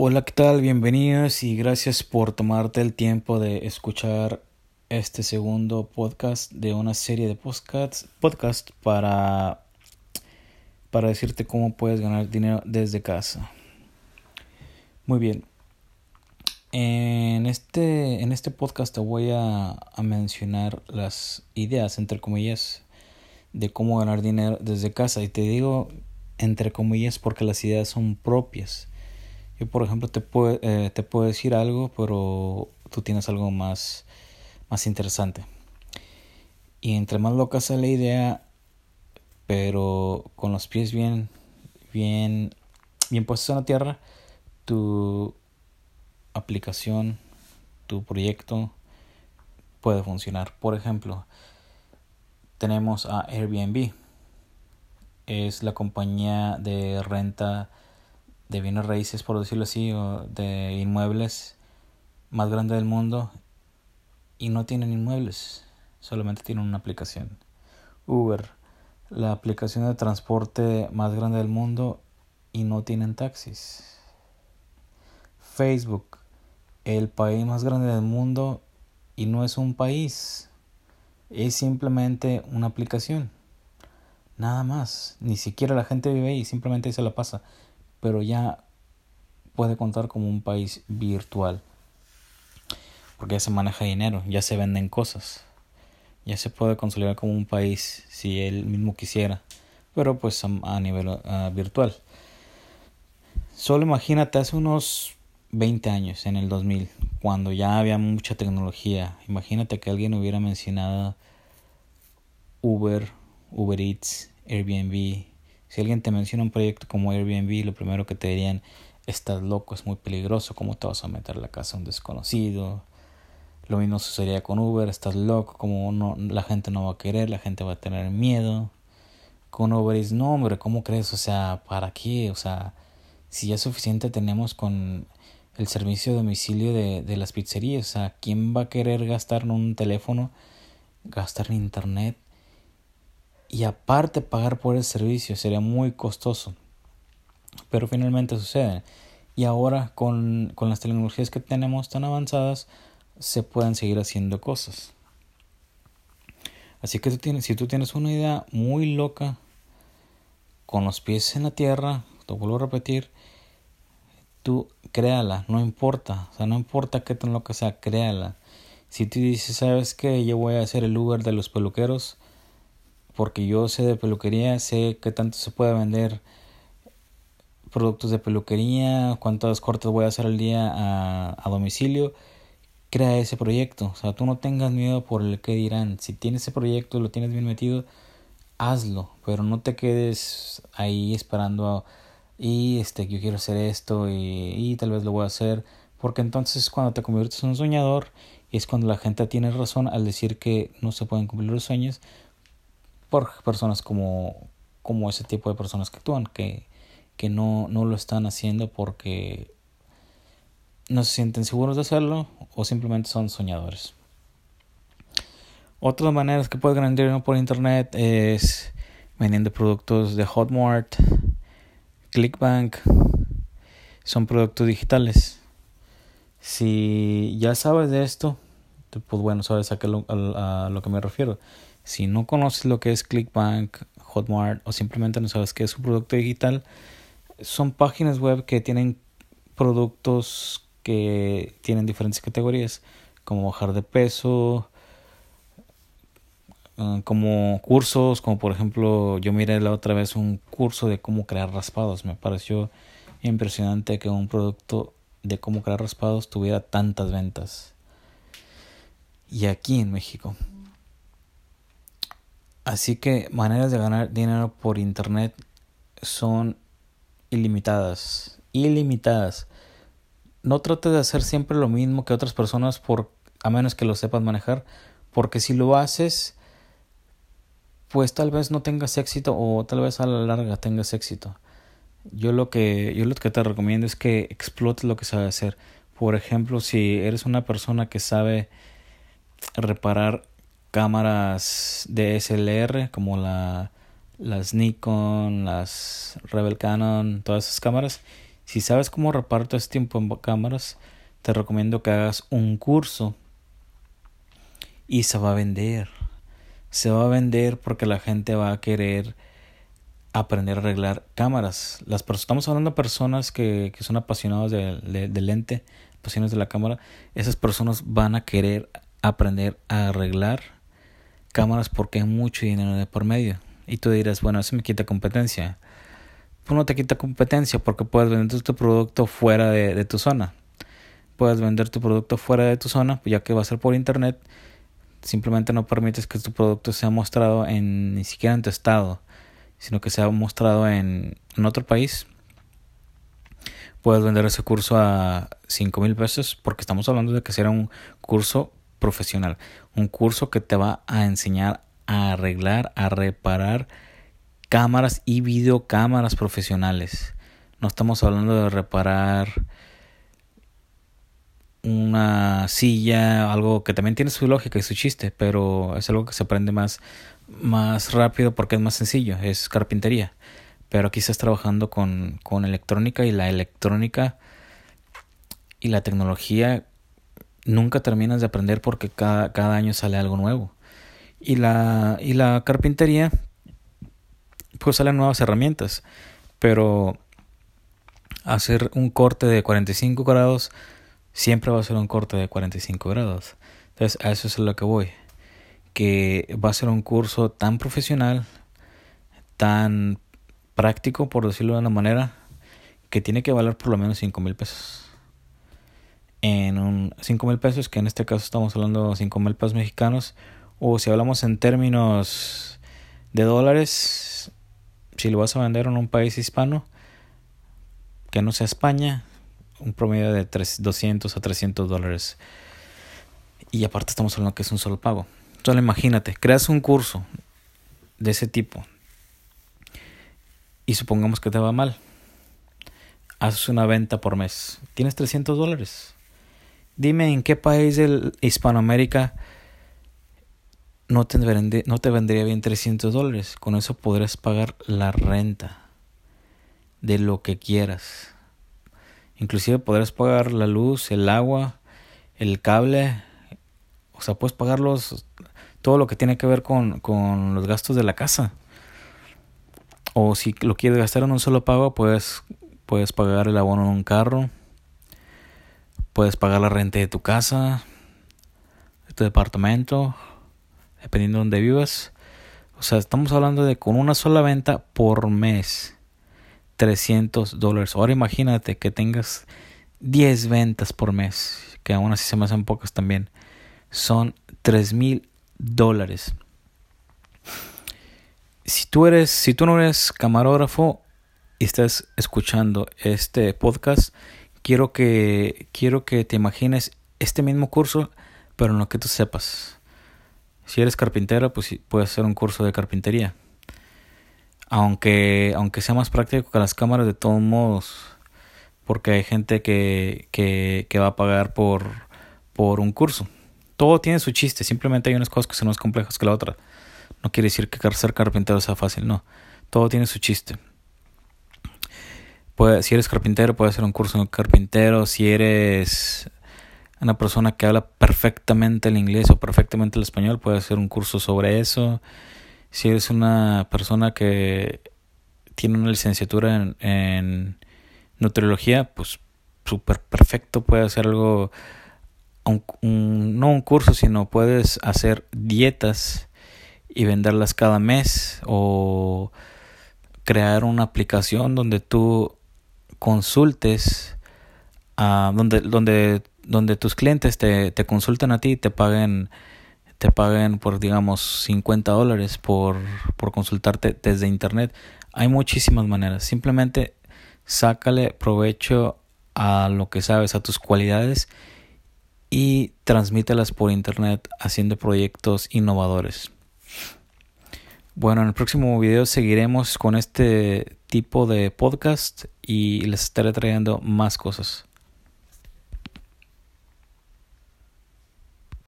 Hola, ¿qué tal? Bienvenidos y gracias por tomarte el tiempo de escuchar este segundo podcast de una serie de podcasts podcast para, para decirte cómo puedes ganar dinero desde casa. Muy bien. En este, en este podcast te voy a, a mencionar las ideas, entre comillas, de cómo ganar dinero desde casa. Y te digo entre comillas porque las ideas son propias yo, por ejemplo, te puedo, eh, te puedo decir algo, pero tú tienes algo más, más interesante. Y entre más loca sea la idea, pero con los pies bien, bien, bien puestos en la tierra, tu aplicación, tu proyecto puede funcionar. Por ejemplo, tenemos a Airbnb. Es la compañía de renta de bienes raíces, por decirlo así, o de inmuebles más grande del mundo y no tienen inmuebles, solamente tienen una aplicación. Uber, la aplicación de transporte más grande del mundo y no tienen taxis. Facebook, el país más grande del mundo y no es un país, es simplemente una aplicación. Nada más, ni siquiera la gente vive ahí, simplemente se la pasa pero ya puede contar como un país virtual. Porque ya se maneja dinero, ya se venden cosas. Ya se puede consolidar como un país si él mismo quisiera, pero pues a, nivel virtual. Solo imagínate hace unos 20 años, en el 2000, cuando ya había mucha tecnología. Imagínate que alguien hubiera mencionado Uber, Uber Eats, Airbnb, si alguien te menciona un proyecto como Airbnb, lo primero que te dirían, estás loco, es muy peligroso, ¿cómo te vas a meter a la casa de un desconocido? Lo mismo sucedería con Uber, estás loco, como no, la gente no va a querer, la gente va a tener miedo. Con Uber es no, hombre, ¿cómo crees? O sea, ¿para qué? O sea, si ya suficiente tenemos con el servicio de domicilio de, de las pizzerías, o sea, ¿quién va a querer gastar en un teléfono, gastar en internet? Y aparte pagar por el servicio sería muy costoso. Pero finalmente sucede. Y ahora con, con las tecnologías que tenemos tan avanzadas se pueden seguir haciendo cosas. Así que tú tienes, si tú tienes una idea muy loca, con los pies en la tierra, te vuelvo a repetir, tú créala, no importa, o sea, no importa qué tan loca sea, créala. Si tú dices, ¿sabes qué? Yo voy a hacer el Uber de los peluqueros, porque yo sé de peluquería, sé qué tanto se puede vender productos de peluquería, cuántas cortes voy a hacer al día a, a domicilio, crea ese proyecto. O sea, tú no tengas miedo por el que dirán. Si tienes ese proyecto, lo tienes bien metido, hazlo, pero no te quedes ahí esperando y este yo quiero hacer esto y, y tal vez lo voy a hacer, porque entonces cuando te conviertes en un soñador es cuando la gente tiene razón al decir que no se pueden cumplir los sueños por personas como, como ese tipo de personas que actúan, que, que no, no lo están haciendo porque no se sienten seguros de hacerlo o simplemente son soñadores. Otras maneras que puedes ganar dinero por internet es vendiendo productos de Hotmart, Clickbank, son productos digitales. Si ya sabes de esto, pues bueno, sabes a, qué a lo que me refiero. Si no conoces lo que es Clickbank, Hotmart o simplemente no sabes qué es un producto digital, son páginas web que tienen productos que tienen diferentes categorías, como bajar de peso, ah, como cursos, como por ejemplo yo miré la otra vez un curso de cómo crear raspados. Me pareció impresionante que un producto de cómo crear raspados tuviera tantas ventas. Y aquí en México. Así que maneras de ganar dinero por internet son ilimitadas, ilimitadas. No trates de hacer siempre lo mismo que otras personas por a menos que lo sepas manejar, porque si lo haces pues tal vez no tengas éxito o tal vez a la larga tengas éxito. Yo lo que yo lo que te recomiendo es que explotes lo que sabes hacer. Por ejemplo, si eres una persona que sabe reparar cámaras DSLR como la, las Nikon, las Rebel Canon, todas esas cámaras. Si sabes cómo reparar todo este tiempo en cámaras, te recomiendo que hagas un curso y se va a vender. Se va a vender porque la gente va a querer aprender a arreglar cámaras. Las estamos hablando de personas que, que son apasionados del de, lente, apasionados de la cámara. Esas personas van a querer aprender a arreglar cámaras porque hay mucho dinero de por medio. Y tú dirás, bueno, eso me quita competencia. Pues no te quita competencia porque puedes vender tu producto fuera de, tu zona. Puedes vender tu producto fuera de tu zona, ya que va a ser por internet. Simplemente no permites que tu producto sea mostrado en ni siquiera en tu estado, sino que sea mostrado en, en otro país. Puedes vender ese curso a 5 mil pesos porque estamos hablando de que será un curso profesional. Un curso que te va a enseñar a arreglar, a reparar cámaras y videocámaras profesionales. No estamos hablando de reparar una silla, algo que también tiene su lógica y su chiste, pero es algo que se aprende más, más rápido porque es más sencillo, es carpintería. Pero aquí estás trabajando con, con electrónica y la electrónica y la tecnología nunca terminas de aprender porque cada, cada año sale algo nuevo. Y la, y la carpintería pues salen nuevas herramientas, pero hacer un corte de 45 grados siempre va a ser un corte de 45 grados. Entonces a eso es a lo que voy, que va a ser un curso tan profesional, tan práctico, por decirlo de una manera, que tiene que valer por lo menos 5 mil pesos. En un 5 mil pesos, que en este caso estamos hablando de 5 mil pesos mexicanos, o si hablamos en términos de dólares, si lo vas a vender en un país hispano que no sea España, un promedio de 200 a 300 dólares. Y aparte estamos hablando que es un solo pago. Solo imagínate, creas un curso de ese tipo y supongamos que te va mal. Haces una venta por mes. Tienes 300 dólares. Dime en qué país de Hispanoamérica no te, vendría, bien 300 dólares. Con eso podrás pagar la renta de lo que quieras. Inclusive podrás pagar la luz, el agua, el cable. O sea, puedes pagar todo lo que tiene que ver con, con los gastos de la casa. O si lo quieres gastar en un solo pago, puedes, puedes pagar el abono en un carro. Puedes pagar la renta de tu casa, de tu departamento, dependiendo de donde vivas. O sea, estamos hablando de con una sola venta por mes. 300 dólares. Ahora imagínate que tengas 10 ventas por mes, que aún así se me hacen pocas también. Son 3 mil dólares. Si tú eres, si tú no eres camarógrafo y estás escuchando este podcast, quiero que, quiero que te imagines este mismo curso, pero en lo que tú sepas. Si eres carpintero, pues puedes hacer un curso de carpintería aunque, aunque sea más práctico que las cámaras de todos modos, porque hay gente que, que, que va a pagar por, por un curso. Todo tiene su chiste, simplemente hay unas cosas que son más complejas que la otra. No quiere decir que ser carpintero sea fácil, no. Todo tiene su chiste. Puede, si eres carpintero, puedes hacer un curso de carpintero. Si eres una persona que habla perfectamente el inglés o perfectamente el español, puedes hacer un curso sobre eso. Si eres una persona que tiene una licenciatura en, en nutriología, pues súper perfecto, puede hacer algo, un, no un curso, sino puedes hacer dietas y venderlas cada mes o crear una aplicación donde tú consultes a donde donde donde tus clientes te, te consulten a ti y te paguen te paguen por digamos 50 dólares por, por consultarte desde internet. Hay muchísimas maneras. Simplemente sácale provecho a lo que sabes, a tus cualidades y transmítelas por internet haciendo proyectos innovadores. Bueno, en el próximo video seguiremos con este tipo de podcast y les estaré trayendo más cosas.